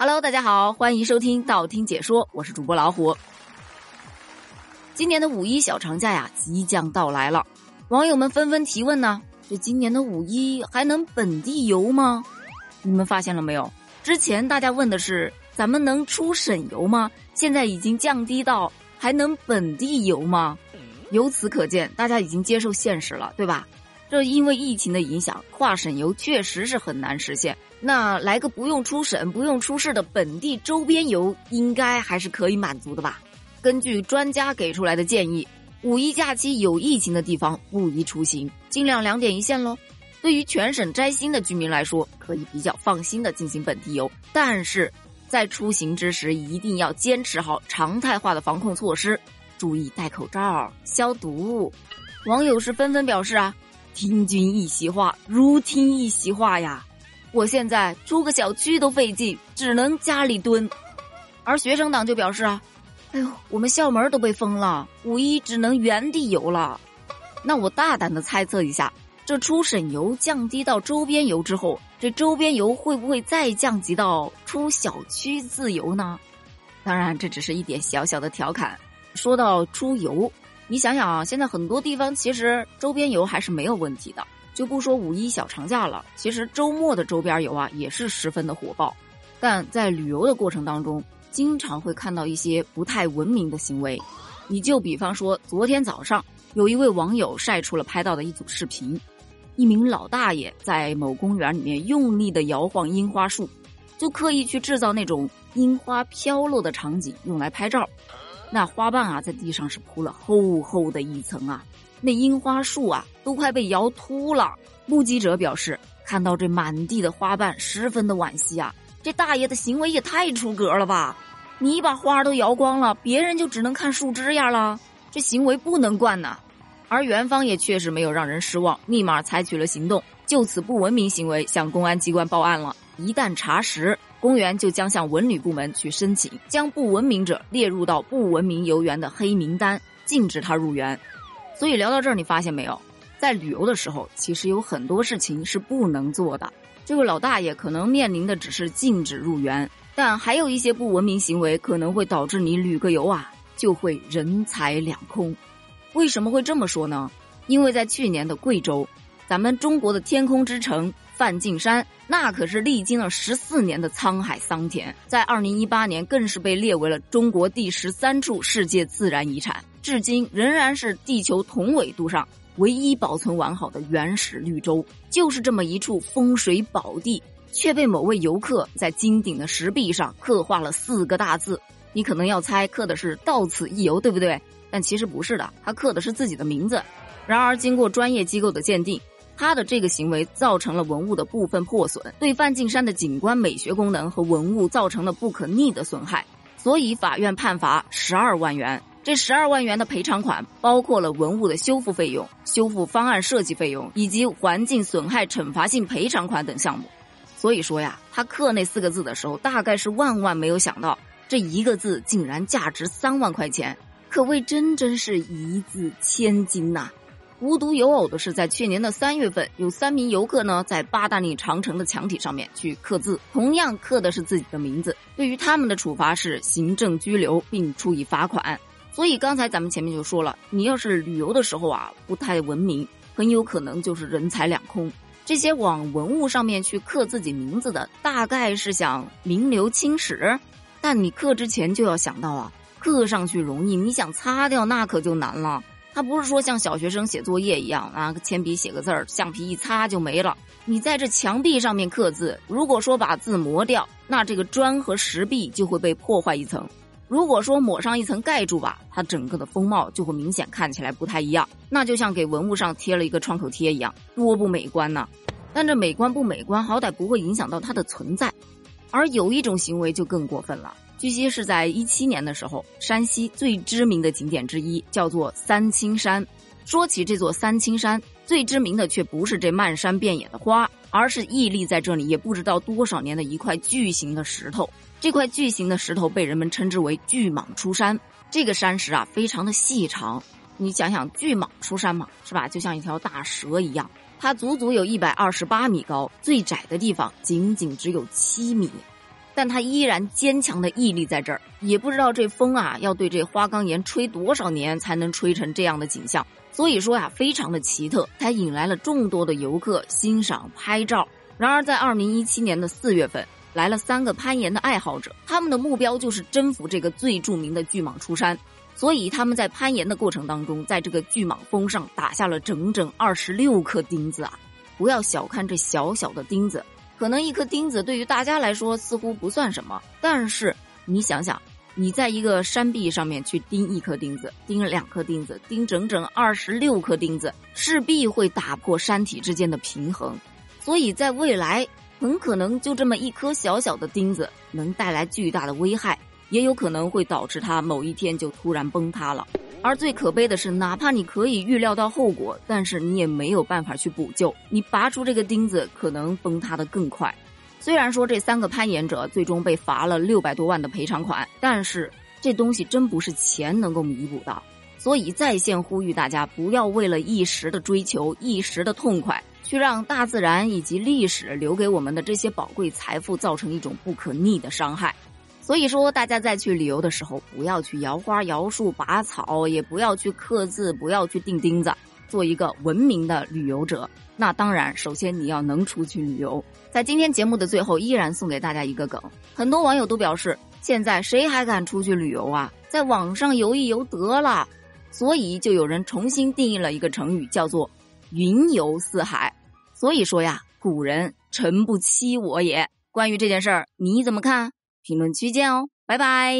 Hello，大家好，欢迎收听道听解说，我是主播老虎。今年的五一小长假呀，即将到来了，网友们纷纷提问呢：这今年的五一还能本地游吗？你们发现了没有？之前大家问的是咱们能出省游吗？现在已经降低到还能本地游吗？由此可见，大家已经接受现实了，对吧？这因为疫情的影响，跨省游确实是很难实现。那来个不用出省、不用出市的本地周边游，应该还是可以满足的吧？根据专家给出来的建议，五一假期有疫情的地方不宜出行，尽量两点一线喽。对于全省摘星的居民来说，可以比较放心的进行本地游，但是在出行之时一定要坚持好常态化的防控措施，注意戴口罩、消毒。网友是纷纷表示啊。听君一席话，如听一席话呀！我现在出个小区都费劲，只能家里蹲。而学生党就表示啊，哎呦，我们校门都被封了，五一只能原地游了。那我大胆的猜测一下，这出省游降低到周边游之后，这周边游会不会再降级到出小区自由呢？当然，这只是一点小小的调侃。说到出游。你想想啊，现在很多地方其实周边游还是没有问题的，就不说五一小长假了，其实周末的周边游啊也是十分的火爆。但在旅游的过程当中，经常会看到一些不太文明的行为。你就比方说，昨天早上有一位网友晒出了拍到的一组视频，一名老大爷在某公园里面用力的摇晃樱花树，就刻意去制造那种樱花飘落的场景用来拍照。那花瓣啊，在地上是铺了厚厚的一层啊，那樱花树啊，都快被摇秃了。目击者表示，看到这满地的花瓣，十分的惋惜啊。这大爷的行为也太出格了吧！你把花都摇光了，别人就只能看树枝呀了，这行为不能惯呐。而园方也确实没有让人失望，立马采取了行动，就此不文明行为向公安机关报案了。一旦查实。公园就将向文旅部门去申请，将不文明者列入到不文明游园的黑名单，禁止他入园。所以聊到这儿，你发现没有，在旅游的时候，其实有很多事情是不能做的。这位老大爷可能面临的只是禁止入园，但还有一些不文明行为可能会导致你旅个游啊就会人财两空。为什么会这么说呢？因为在去年的贵州，咱们中国的天空之城。梵净山那可是历经了十四年的沧海桑田，在二零一八年更是被列为了中国第十三处世界自然遗产，至今仍然是地球同纬度上唯一保存完好的原始绿洲。就是这么一处风水宝地，却被某位游客在金顶的石壁上刻画了四个大字。你可能要猜刻的是“到此一游”，对不对？但其实不是的，他刻的是自己的名字。然而，经过专业机构的鉴定。他的这个行为造成了文物的部分破损，对梵净山的景观美学功能和文物造成了不可逆的损害，所以法院判罚十二万元。这十二万元的赔偿款包括了文物的修复费用、修复方案设计费用以及环境损害惩罚性赔偿款等项目。所以说呀，他刻那四个字的时候，大概是万万没有想到，这一个字竟然价值三万块钱，可谓真真是一字千金呐。无独有偶的是，在去年的三月份，有三名游客呢，在八达岭长城的墙体上面去刻字，同样刻的是自己的名字。对于他们的处罚是行政拘留，并处以罚款。所以刚才咱们前面就说了，你要是旅游的时候啊，不太文明，很有可能就是人财两空。这些往文物上面去刻自己名字的，大概是想名留青史，但你刻之前就要想到啊，刻上去容易，你想擦掉那可就难了。它不是说像小学生写作业一样，拿个铅笔写个字儿，橡皮一擦就没了。你在这墙壁上面刻字，如果说把字磨掉，那这个砖和石壁就会被破坏一层；如果说抹上一层盖住吧，它整个的风貌就会明显看起来不太一样。那就像给文物上贴了一个创口贴一样，多不美观呢。但这美观不美观，好歹不会影响到它的存在。而有一种行为就更过分了。据悉是在一七年的时候，山西最知名的景点之一叫做三清山。说起这座三清山，最知名的却不是这漫山遍野的花，而是屹立在这里也不知道多少年的一块巨型的石头。这块巨型的石头被人们称之为巨蟒出山。这个山石啊，非常的细长。你想想，巨蟒出山嘛，是吧？就像一条大蛇一样，它足足有一百二十八米高，最窄的地方仅仅只有七米。但他依然坚强的屹立在这儿。也不知道这风啊，要对这花岗岩吹多少年才能吹成这样的景象。所以说呀，非常的奇特，才引来了众多的游客欣赏拍照。然而，在二零一七年的四月份，来了三个攀岩的爱好者，他们的目标就是征服这个最著名的巨蟒出山。所以他们在攀岩的过程当中，在这个巨蟒峰上打下了整整二十六颗钉子啊！不要小看这小小的钉子，可能一颗钉子对于大家来说似乎不算什么，但是你想想，你在一个山壁上面去钉一颗钉子，钉两颗钉子，钉整整二十六颗钉子，势必会打破山体之间的平衡。所以在未来，很可能就这么一颗小小的钉子，能带来巨大的危害。也有可能会导致它某一天就突然崩塌了，而最可悲的是，哪怕你可以预料到后果，但是你也没有办法去补救。你拔出这个钉子，可能崩塌的更快。虽然说这三个攀岩者最终被罚了六百多万的赔偿款，但是这东西真不是钱能够弥补的。所以在线呼吁大家，不要为了一时的追求、一时的痛快，去让大自然以及历史留给我们的这些宝贵财富造成一种不可逆的伤害。所以说，大家在去旅游的时候，不要去摇花摇树拔草，也不要去刻字，不要去钉钉子，做一个文明的旅游者。那当然，首先你要能出去旅游。在今天节目的最后，依然送给大家一个梗。很多网友都表示，现在谁还敢出去旅游啊？在网上游一游得了。所以就有人重新定义了一个成语，叫做“云游四海”。所以说呀，古人诚不欺我也。关于这件事儿，你怎么看？评论区见哦，拜拜。